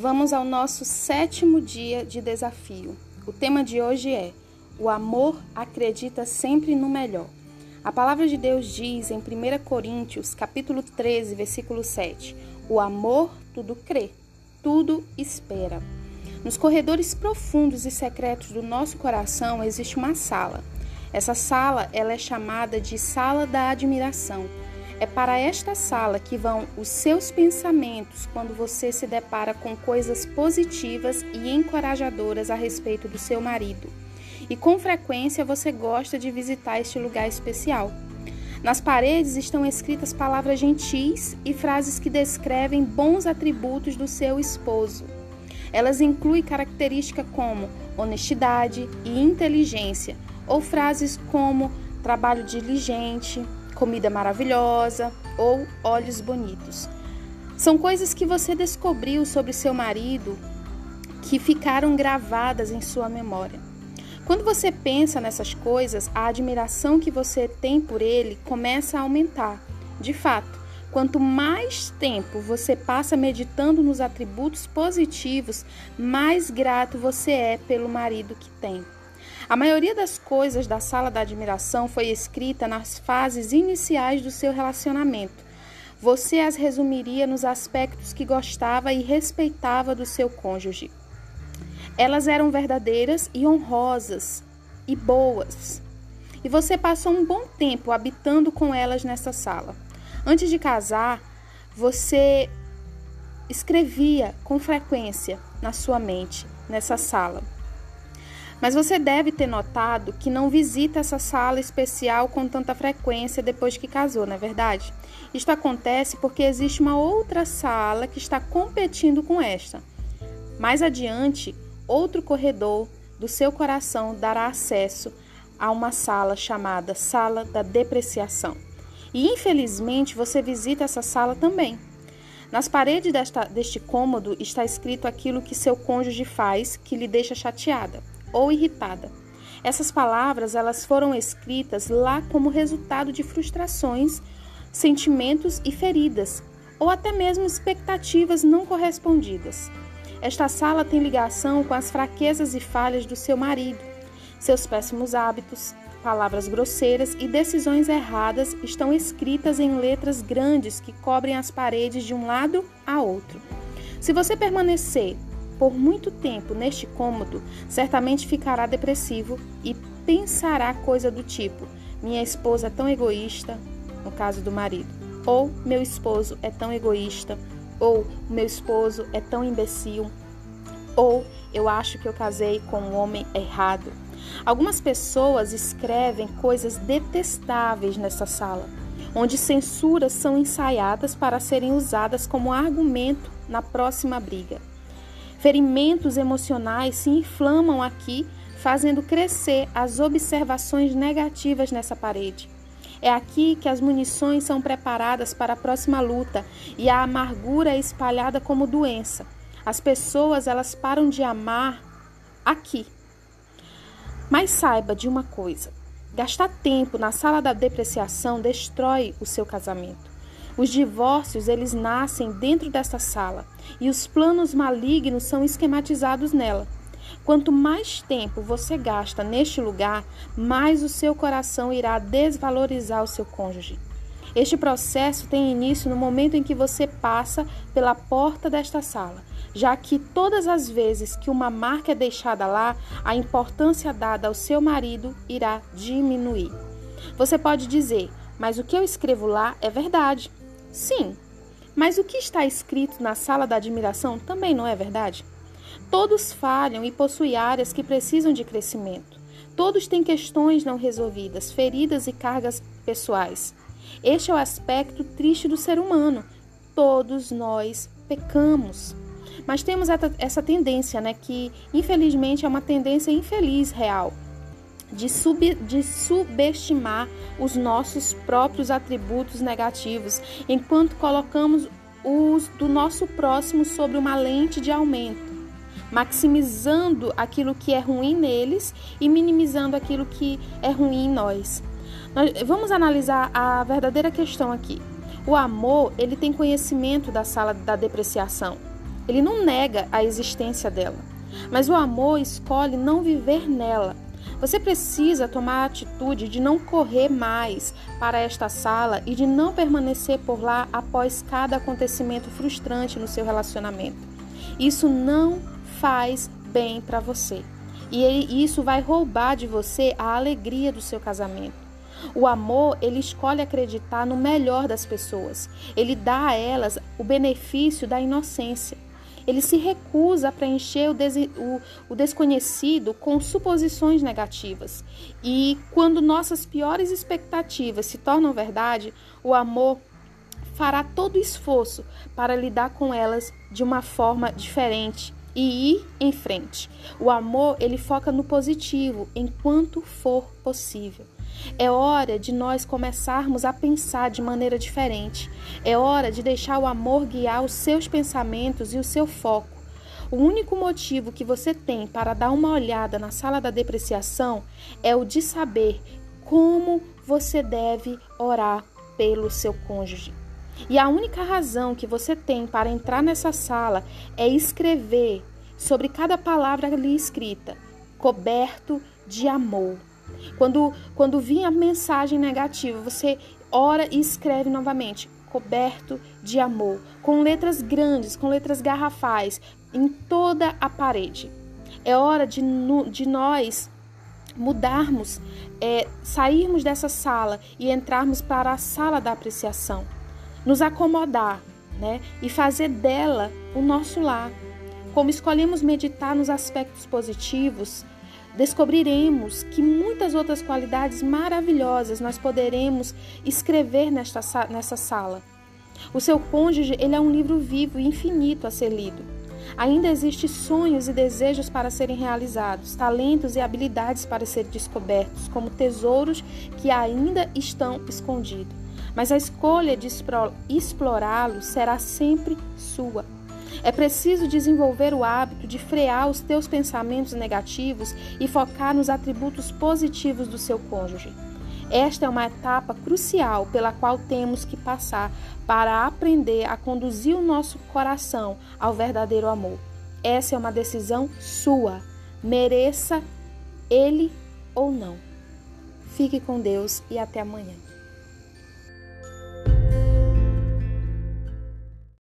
Vamos ao nosso sétimo dia de desafio. O tema de hoje é: O amor acredita sempre no melhor. A palavra de Deus diz em 1 Coríntios, capítulo 13, versículo 7: O amor tudo crê, tudo espera. Nos corredores profundos e secretos do nosso coração existe uma sala. Essa sala, ela é chamada de sala da admiração é para esta sala que vão os seus pensamentos quando você se depara com coisas positivas e encorajadoras a respeito do seu marido. E com frequência você gosta de visitar este lugar especial. Nas paredes estão escritas palavras gentis e frases que descrevem bons atributos do seu esposo. Elas incluem características como honestidade e inteligência, ou frases como trabalho diligente, comida maravilhosa ou olhos bonitos. São coisas que você descobriu sobre seu marido que ficaram gravadas em sua memória. Quando você pensa nessas coisas, a admiração que você tem por ele começa a aumentar. De fato, quanto mais tempo você passa meditando nos atributos positivos, mais grato você é pelo marido que tem. A maioria das coisas da sala da admiração foi escrita nas fases iniciais do seu relacionamento. Você as resumiria nos aspectos que gostava e respeitava do seu cônjuge. Elas eram verdadeiras e honrosas e boas. E você passou um bom tempo habitando com elas nessa sala. Antes de casar, você escrevia com frequência na sua mente, nessa sala. Mas você deve ter notado que não visita essa sala especial com tanta frequência depois que casou, não é verdade? Isto acontece porque existe uma outra sala que está competindo com esta. Mais adiante, outro corredor do seu coração dará acesso a uma sala chamada Sala da Depreciação. E infelizmente você visita essa sala também. Nas paredes desta, deste cômodo está escrito aquilo que seu cônjuge faz que lhe deixa chateada ou irritada. Essas palavras elas foram escritas lá como resultado de frustrações, sentimentos e feridas, ou até mesmo expectativas não correspondidas. Esta sala tem ligação com as fraquezas e falhas do seu marido, seus péssimos hábitos, palavras grosseiras e decisões erradas estão escritas em letras grandes que cobrem as paredes de um lado a outro. Se você permanecer por muito tempo neste cômodo, certamente ficará depressivo e pensará coisa do tipo: minha esposa é tão egoísta, no caso do marido, ou meu esposo é tão egoísta, ou meu esposo é tão imbecil, ou eu acho que eu casei com um homem errado. Algumas pessoas escrevem coisas detestáveis nessa sala, onde censuras são ensaiadas para serem usadas como argumento na próxima briga. Ferimentos emocionais se inflamam aqui, fazendo crescer as observações negativas nessa parede. É aqui que as munições são preparadas para a próxima luta e a amargura é espalhada como doença. As pessoas elas param de amar aqui. Mas saiba de uma coisa: gastar tempo na sala da depreciação destrói o seu casamento. Os divórcios, eles nascem dentro desta sala e os planos malignos são esquematizados nela. Quanto mais tempo você gasta neste lugar, mais o seu coração irá desvalorizar o seu cônjuge. Este processo tem início no momento em que você passa pela porta desta sala, já que todas as vezes que uma marca é deixada lá, a importância dada ao seu marido irá diminuir. Você pode dizer, mas o que eu escrevo lá é verdade. Sim, mas o que está escrito na sala da admiração também não é verdade? Todos falham e possuem áreas que precisam de crescimento. Todos têm questões não resolvidas, feridas e cargas pessoais. Este é o aspecto triste do ser humano. Todos nós pecamos. Mas temos essa tendência, né, que infelizmente é uma tendência infeliz real de, sub, de subestimar os nossos próprios atributos negativos, enquanto colocamos os do nosso próximo sobre uma lente de aumento, maximizando aquilo que é ruim neles e minimizando aquilo que é ruim em nós. nós vamos analisar a verdadeira questão aqui. O amor, ele tem conhecimento da sala da depreciação. ele não nega a existência dela. Mas o amor escolhe não viver nela. Você precisa tomar a atitude de não correr mais para esta sala e de não permanecer por lá após cada acontecimento frustrante no seu relacionamento. Isso não faz bem para você. E isso vai roubar de você a alegria do seu casamento. O amor, ele escolhe acreditar no melhor das pessoas. Ele dá a elas o benefício da inocência. Ele se recusa a preencher o, des o, o desconhecido com suposições negativas. E quando nossas piores expectativas se tornam verdade, o amor fará todo o esforço para lidar com elas de uma forma diferente e ir em frente. O amor, ele foca no positivo enquanto for possível. É hora de nós começarmos a pensar de maneira diferente. É hora de deixar o amor guiar os seus pensamentos e o seu foco. O único motivo que você tem para dar uma olhada na sala da depreciação é o de saber como você deve orar pelo seu cônjuge. E a única razão que você tem para entrar nessa sala é escrever sobre cada palavra ali escrita, coberto de amor. Quando, quando vir a mensagem negativa, você ora e escreve novamente, coberto de amor, com letras grandes, com letras garrafais, em toda a parede. É hora de, de nós mudarmos, é, sairmos dessa sala e entrarmos para a sala da apreciação, nos acomodar, né, e fazer dela o nosso lar. Como escolhemos meditar nos aspectos positivos, descobriremos que muitas outras qualidades maravilhosas nós poderemos escrever nesta, nessa sala. O seu cônjuge ele é um livro vivo e infinito a ser lido. Ainda existem sonhos e desejos para serem realizados, talentos e habilidades para serem descobertos, como tesouros que ainda estão escondidos. Mas a escolha de explorá-los será sempre sua. É preciso desenvolver o hábito de frear os teus pensamentos negativos e focar nos atributos positivos do seu cônjuge. Esta é uma etapa crucial pela qual temos que passar para aprender a conduzir o nosso coração ao verdadeiro amor. Essa é uma decisão sua, mereça ele ou não. Fique com Deus e até amanhã.